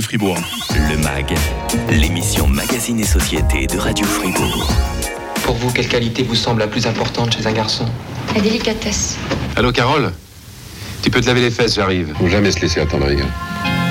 Fribourg. Le MAG, l'émission Magazine et Société de Radio Fribourg. Pour vous, quelle qualité vous semble la plus importante chez un garçon? La délicatesse. Allô, Carole? Tu peux te laver les fesses, j'arrive. Faut jamais se laisser attendrir.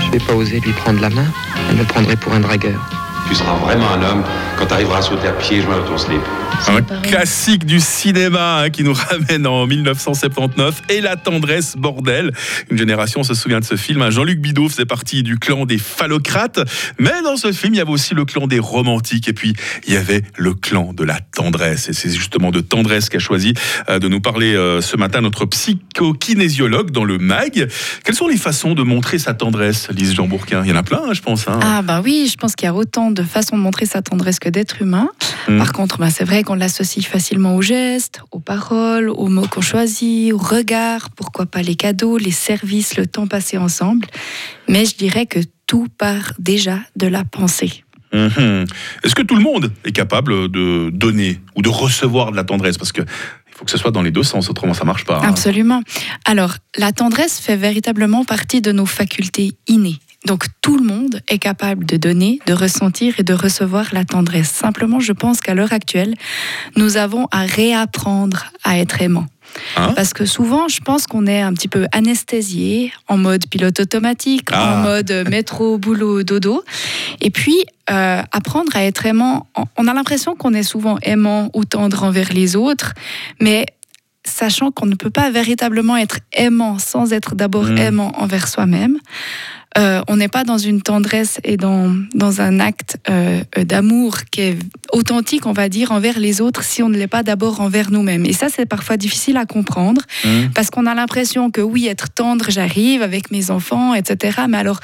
Je n'ai pas osé lui prendre la main. Elle me prendrait pour un dragueur. Tu seras vraiment un homme quand tu arriveras à sauter à pieds joints de ton slip. Un classique du cinéma hein, qui nous ramène en 1979 et la tendresse bordel. Une génération se souvient de ce film. hein. Jean-Luc Bidot faisait partie du clan des phallocrates, mais dans ce film il y avait aussi le clan des romantiques et puis il y avait le clan de la tendresse. Et c'est justement de tendresse qu'a choisi euh, de nous parler euh, ce matin notre psychokinésiologue dans le MAG. Quelles sont les façons de montrer sa tendresse, Lise Jean Bourquin? Il y en a plein, hein, je pense. Ah bah oui, je pense qu'il y a autant de façons de montrer sa tendresse que d'être humain. Mm. Par contre, bah, c'est vrai qu'on l'associe facilement aux gestes, aux paroles, aux mots qu'on choisit, aux regards, pourquoi pas les cadeaux, les services, le temps passé ensemble. Mais je dirais que tout part déjà de la pensée. Mhm. Est-ce que tout le monde est capable de donner ou de recevoir de la tendresse? Parce que il faut que ce soit dans les deux sens, autrement ça marche pas. hein. Absolument. Alors, la tendresse fait véritablement partie de nos facultés innées. Donc, tout le monde est capable de donner, de ressentir et de recevoir la tendresse. Simplement, je pense qu'à l'heure actuelle, nous avons à réapprendre à être aimant. Hein Parce que souvent, je pense qu'on est un petit peu anesthésié, en mode pilote automatique, Ah. en mode métro, boulot, dodo. Et puis, euh, apprendre à être aimant, on- on a l'impression qu'on est souvent aimant ou tendre envers les autres, mais sachant qu'on ne peut pas véritablement être aimant sans être d'abord Mm. aimant envers soi-même. Euh, on n'est pas dans une tendresse et dans, dans un acte euh, euh, d'amour qui est authentique, on va dire, envers les autres si on ne l'est pas d'abord envers nous-mêmes. Et ça, c'est parfois difficile à comprendre Mhm. parce qu'on a l'impression que oui, être tendre, j'arrive avec mes enfants, etc. Mais alors,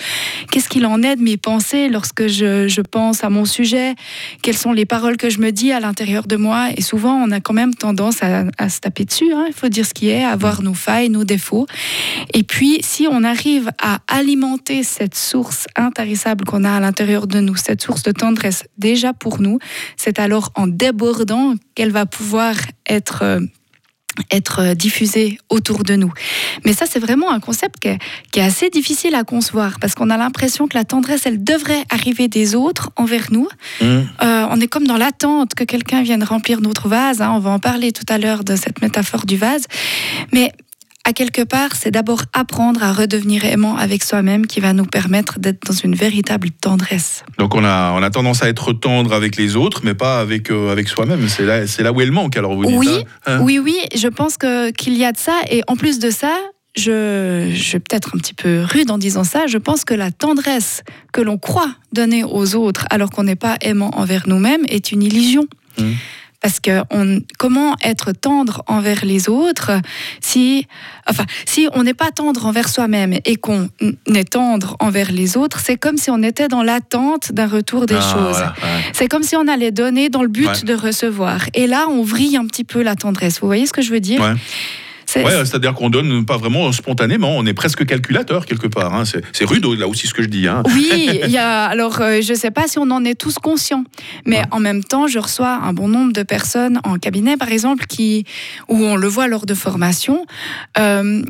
qu'est-ce qu'il en est de mes pensées lorsque je, je pense à mon sujet? Quelles sont les paroles que je me dis à l'intérieur de moi? Et souvent, on a quand même tendance à, à se taper dessus. hein. Il faut dire ce qui est, à voir nos failles, nos défauts. Et puis, si on arrive à alimenter cette source intarissable qu'on a à l'intérieur de nous, cette source de tendresse déjà pour nous, c'est alors en débordant qu'elle va pouvoir être euh, être diffusée autour de nous. Mais ça, c'est vraiment un concept qui est, qui est assez difficile à concevoir parce qu'on a l'impression que la tendresse, elle devrait arriver des autres envers nous. Mhm. Euh, on est comme dans l'attente que quelqu'un vienne remplir notre vase. hein. On va en parler tout à l'heure de cette métaphore du vase. Mais à quelque part, c'est d'abord apprendre à redevenir aimant avec soi-même qui va nous permettre d'être dans une véritable tendresse. Donc on a, on a tendance à être tendre avec les autres, mais pas avec, euh, avec soi-même. C'est là, c'est là où elle manque, alors vous dites. Oui, hein Hein Oui, oui, je pense que qu'il y a de ça. Et en plus de ça, je, je suis peut-être un petit peu rude en disant ça. Je pense que la tendresse que l'on croit donner aux autres alors qu'on n'est pas aimant envers nous-mêmes est une illusion. Mhm. Parce que on, comment être tendre envers les autres si, enfin, si on n'est pas tendre envers soi-même et qu'on est tendre envers les autres, c'est comme si on était dans l'attente d'un retour des Ah, choses. voilà, ouais. C'est comme si on allait donner dans le but Ouais. de recevoir. Et là, on vrille un petit peu la tendresse. Vous voyez ce que je veux dire? Ouais. Ouais, c'est-à-dire qu'on donne pas vraiment spontanément, on est presque calculateur quelque part. hein. C'est, rude là aussi ce que je dis. Hein. Oui, il y a, alors euh, je ne sais pas si on en est tous conscients, mais en même temps, je reçois un bon nombre de personnes en cabinet, par exemple, qui, où on le voit lors de formation, euh,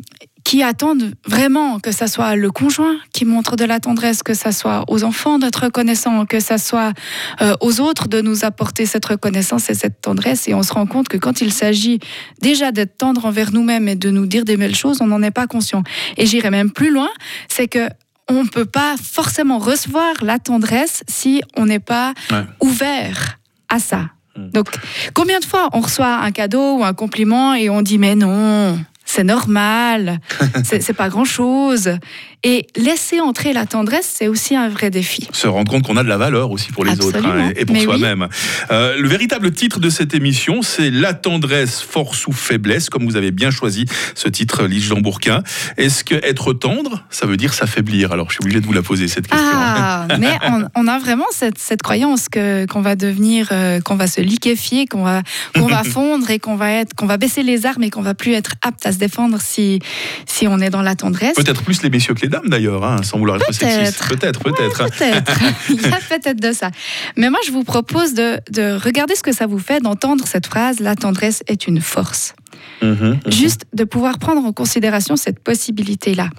qui attendent vraiment que ça soit le conjoint qui montre de la tendresse, que ça soit aux enfants d'être reconnaissant, que ça soit euh, aux autres de nous apporter cette reconnaissance et cette tendresse. Et on se rend compte que quand il s'agit déjà d'être tendre envers nous-mêmes et de nous dire des belles choses, on n'en est pas conscient. Et j'irai même plus loin, c'est que on ne peut pas forcément recevoir la tendresse si on n'est pas Ouais. ouvert à ça. Mm. Donc, combien de fois on reçoit un cadeau ou un compliment et on dit mais non, c'est normal, c'est pas grand chose. Et laisser entrer la tendresse, c'est aussi un vrai défi. Se rendre compte qu'on a de la valeur aussi pour les autres hein, et pour oui. soi-même. Euh, le véritable titre de cette émission, c'est La tendresse, force ou faiblesse, comme vous avez bien choisi ce titre, Lise Jean Bourquin. Est-ce que être tendre, ça veut dire s'affaiblir? Alors je suis obligé de vous la poser cette question. Ah, mais on, on a vraiment cette, cette croyance que qu'on va devenir, euh, qu'on va se liquéfier, qu'on va qu'on va fondre et qu'on va être, qu'on va baisser les armes et qu'on va plus être apte à se défendre si si on est dans la tendresse. Peut-être plus les messieurs que les dames d'ailleurs, hein, sans vouloir être sexiste. Peut-être, peut-être. Peut-être. Il y a peut-être de ça. Mais moi, je vous propose de, de regarder ce que ça vous fait d'entendre cette phrase La tendresse est une force. Mhm, mhm. Juste de pouvoir prendre en considération cette possibilité-là.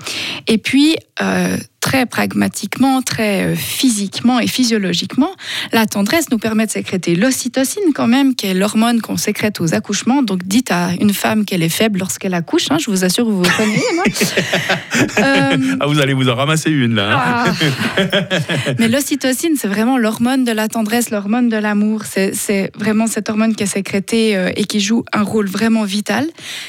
Et puis, euh, très pragmatiquement, très euh, physiquement et physiologiquement, la tendresse nous permet de sécréter l'ocytocine quand même, qui est l'hormone qu'on sécrète aux accouchements. Donc dites à une femme qu'elle est faible lorsqu'elle accouche, hein, je vous assure, vous vous connaissez. euh... ah, vous allez vous en ramasser une là. Hein. Ah. Mais l'ocytocine, c'est vraiment l'hormone de la tendresse, l'hormone de l'amour. C'est vraiment cette hormone qui est sécrétée euh, et qui joue un rôle vraiment vital.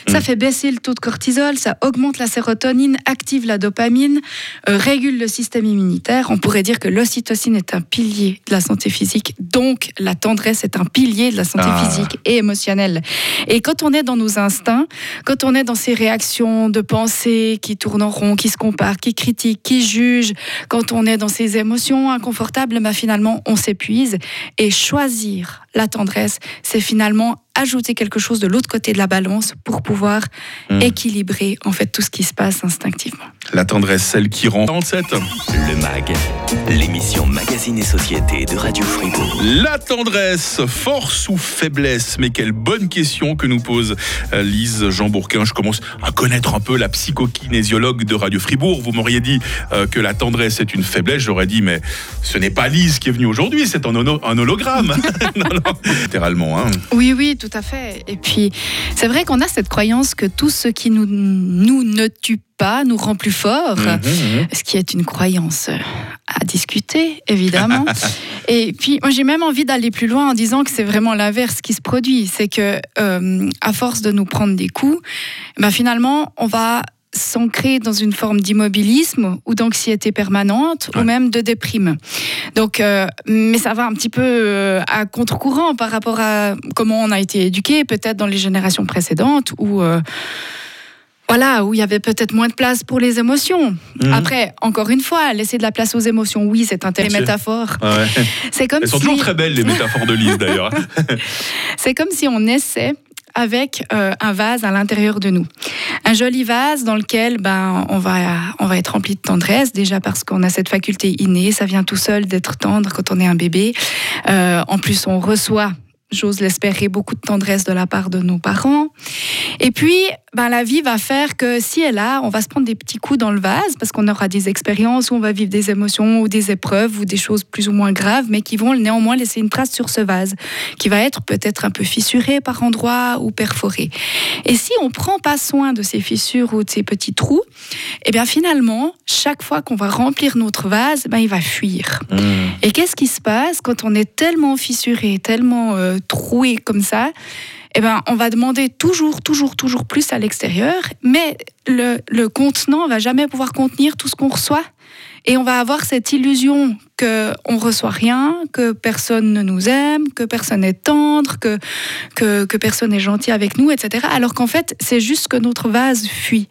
Ça mm. fait baisser le taux de cortisol, ça augmente la sérotonine, active la dopamine, euh, régule le système immunitaire. On pourrait dire que l'ocytocine est un pilier de la santé physique, donc la tendresse est un pilier de la santé ah. physique et émotionnelle. Et quand on est dans nos instincts, quand on est dans ces réactions de pensée qui tournent en rond, qui se comparent, qui critiquent, qui jugent, quand on est dans ces émotions inconfortables, bah finalement on s'épuise. Et choisir la tendresse, c'est finalement ajouter quelque chose de l'autre côté de la balance pour pouvoir mmh. équilibrer en fait tout ce qui se passe instinctivement. La tendresse, celle qui rend 37. Le MAG, l'émission Magazine et Société de Radio Fribourg. La tendresse, force ou faiblesse Mais quelle bonne question que nous pose euh, Lise Jean Bourquin. Je commence à connaître un peu la psychokinésiologue de Radio Fribourg. Vous m'auriez dit euh, que la tendresse est une faiblesse. J'aurais dit, mais ce n'est pas Lise qui est venue aujourd'hui, c'est un, un, hologramme. non, non, littéralement. Hein. Oui, oui, tout à fait. Et puis, c'est vrai qu'on a cette croyance que tout ce qui nous, nous ne tue pas nous rend plus forts, mhm, mhm. ce qui est une croyance à discuter, évidemment. Et puis, moi, j'ai même envie d'aller plus loin en disant que c'est vraiment l'inverse qui se produit. C'est que, euh, à force de nous prendre des coups, ben, finalement, on va s'ancrer dans une forme d'immobilisme ou d'anxiété permanente ou même de déprime. Donc, euh, mais ça va un petit peu euh, à contre-courant par rapport à comment on a été éduqué, peut-être dans les générations précédentes où euh, voilà, où il y avait peut-être moins de place pour les émotions. Mhm. Après, encore une fois, laisser de la place aux émotions, oui, c'est un thème métaphore. C'est comme Elles sont toujours très belles, les métaphores de Lise, d'ailleurs. c'est comme si on essaie avec euh, un vase à l'intérieur de nous. Un joli vase dans lequel ben, on, va, on va être rempli de tendresse, déjà parce qu'on a cette faculté innée, ça vient tout seul d'être tendre quand on est un bébé. Euh, en plus, on reçoit j'ose l'espérer, beaucoup de tendresse de la part de nos parents. Et puis, ben, la vie va faire que si elle a, on va se prendre des petits coups dans le vase parce qu'on aura des expériences où on va vivre des émotions ou des épreuves ou des choses plus ou moins graves, mais qui vont néanmoins laisser une trace sur ce vase, qui va être peut-être un peu fissuré par endroits ou perforé. Et si on prend pas soin de ces fissures ou de ces petits trous, eh bien finalement, chaque fois qu'on va remplir notre vase, ben, il va fuir. Mmh. Et qu'est-ce qui se passe quand on est tellement fissuré, tellement euh, troué comme ça, eh ben, on va demander toujours, toujours, toujours plus à l'extérieur, mais le, le contenant va jamais pouvoir contenir tout ce qu'on reçoit. Et on va avoir cette illusion que on reçoit rien, que personne ne nous aime, que personne n'est tendre, que, que, que personne est gentil avec nous, etc. Alors qu'en fait, c'est juste que notre vase fuit.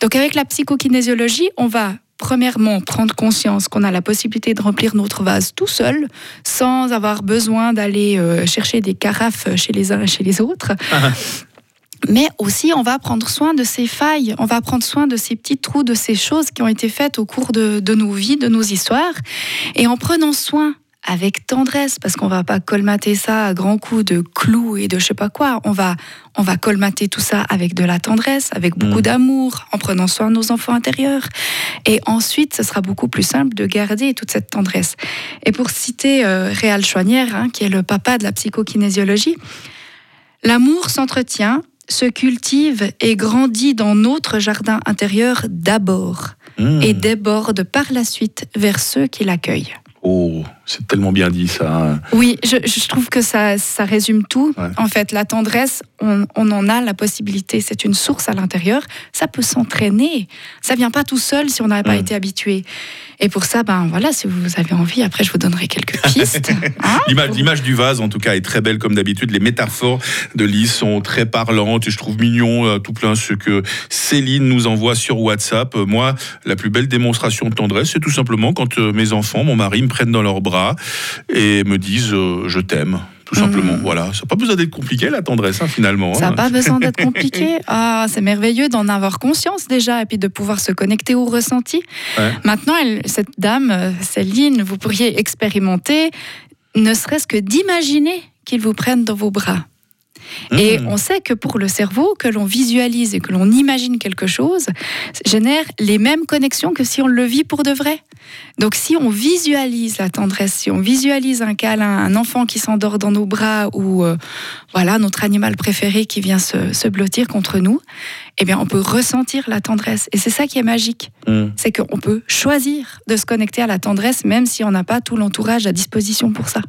Donc avec la psychokinésiologie, on va premièrement, prendre conscience qu'on a la possibilité de remplir notre vase tout seul, sans avoir besoin d'aller euh, chercher des carafes chez les uns et chez les autres. Mais aussi, on va prendre soin de ces failles, on va prendre soin de ces petits trous, de ces choses qui ont été faites au cours de, de nos vies, de nos histoires. Et en prenant soin avec tendresse, parce qu'on va pas colmater ça à grands coups de clous et de je sais pas quoi. On va, on va colmater tout ça avec de la tendresse, avec beaucoup mm. d'amour, en prenant soin de nos enfants intérieurs. Et ensuite, ce sera beaucoup plus simple de garder toute cette tendresse. Et pour citer euh, Réal Chouanière, hein, qui est le papa de la psychokinésiologie, l'amour s'entretient, se cultive et grandit dans notre jardin intérieur d'abord mm. et déborde par la suite vers ceux qui l'accueillent. Oh, c'est tellement bien dit ça. Oui, je, trouve que ça, ça résume tout. En fait, la tendresse, on, en a la possibilité. C'est une source à l'intérieur. Ça peut s'entraîner. Ça vient pas tout seul si on n'avait pas été habitué. Et pour ça, ben voilà, si vous avez envie, après je vous donnerai quelques pistes. Hein. L'image du vase, en tout cas, est très belle comme d'habitude. Les métaphores de Lise sont très parlantes et je trouve mignon euh, tout plein ce que Céline nous envoie sur WhatsApp. Euh, moi, la plus belle démonstration de tendresse, c'est tout simplement quand euh, mes enfants, mon mari, me prennent dans leurs bras et me disent je t'aime tout simplement. Mm. Voilà, ça n'a pas besoin d'être compliqué la tendresse hein, finalement. Ça n'a hein. pas besoin d'être compliqué. Ah, c'est merveilleux d'en avoir conscience déjà et puis de pouvoir se connecter au ressenti. Maintenant, elle, cette dame, euh, Céline, vous pourriez expérimenter, ne serait-ce que d'imaginer qu'ils vous prennent dans vos bras. Et Mmh. on sait que pour le cerveau, que l'on visualise et que l'on imagine quelque chose, génère les mêmes connexions que si on le vit pour de vrai. Donc si on visualise la tendresse, si on visualise un câlin, un enfant qui s'endort dans nos bras ou euh, voilà notre animal préféré qui vient se, se blottir contre nous, eh bien on peut ressentir la tendresse. Et c'est ça qui est magique, Mmh. c'est qu'on peut choisir de se connecter à la tendresse même si on n'a pas tout l'entourage à disposition pour ça.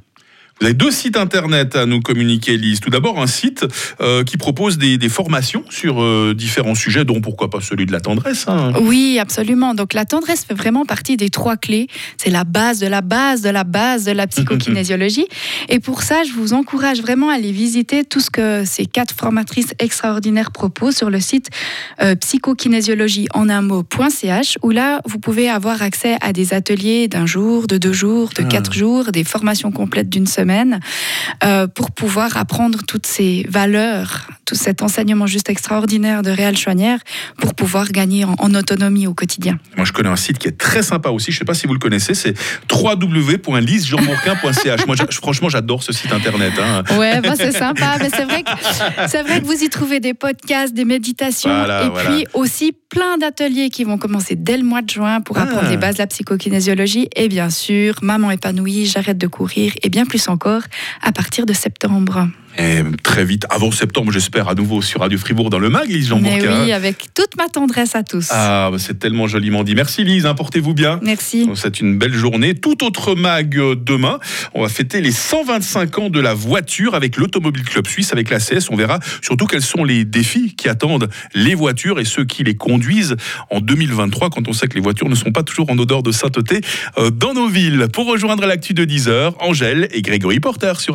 Vous avez deux sites internet à nous communiquer, Lise. Tout d'abord, un site euh, qui propose des, des formations sur euh, différents sujets, dont pourquoi pas celui de la tendresse. hein. Oui, absolument. Donc la tendresse fait vraiment partie des trois clés. C'est la base de la base de la base de la psychokinésiologie. Et pour ça, je vous encourage vraiment à aller visiter tout ce que ces quatre formatrices extraordinaires proposent sur le site euh, psychokinésiologie en un mot.ch où là, vous pouvez avoir accès à des ateliers d'un jour, de deux jours, de Ah. quatre jours, des formations complètes d'une semaine euh, pour pouvoir apprendre toutes ces valeurs, tout cet enseignement juste extraordinaire de Réal Chouanière pour pouvoir gagner en, en autonomie au quotidien. Moi, je connais un site qui est très sympa aussi. Je ne sais pas si vous le connaissez. C'est www.lisejeanbourquin.ch. Moi, franchement, j'adore ce site internet. hein. Ouais, bah, c'est sympa, mais c'est vrai, que, c'est vrai que vous y trouvez des podcasts, des méditations, Voilà, et voilà. puis aussi plein d'ateliers qui vont commencer dès le mois de juin pour Ah. apprendre les bases de la psychokinésiologie, et bien sûr, Maman épanouie, j'arrête de courir, et bien plus encore à partir de septembre. Et très vite, avant septembre, j'espère, à nouveau sur Radio Fribourg dans le mag, Lise Jean Mais Bourquin. oui, avec toute ma tendresse à tous. Ah, bah, c'est tellement joliment dit. Merci Lise, hein, portez-vous bien. Merci. C'est une belle journée. Tout autre mag euh, demain. On va fêter les 125 ans de la voiture avec l'Automobile Club Suisse, avec la CS. On verra surtout quels sont les défis qui attendent les voitures et ceux qui les conduisent en 2023, quand on sait que les voitures ne sont pas toujours en odeur de sainteté euh, dans nos villes. Pour rejoindre l'actu de 10h, Angèle et Grégory Porter sur